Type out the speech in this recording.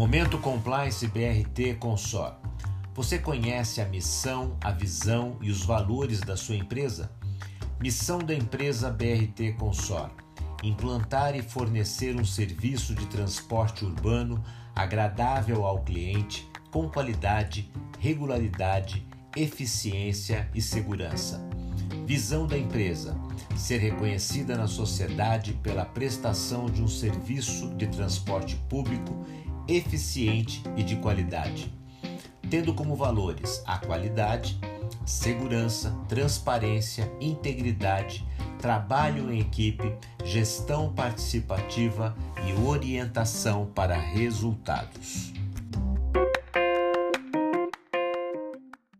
Momento Compliance BRT Consor. Você conhece a missão, a visão e os valores da sua empresa? Missão da empresa BRT Consor: implantar e fornecer um serviço de transporte urbano agradável ao cliente, com qualidade, regularidade, eficiência e segurança. Visão da empresa: ser reconhecida na sociedade pela prestação de um serviço de transporte público eficiente e de qualidade, tendo como valores a qualidade, segurança, transparência, integridade, trabalho em equipe, gestão participativa e orientação para resultados.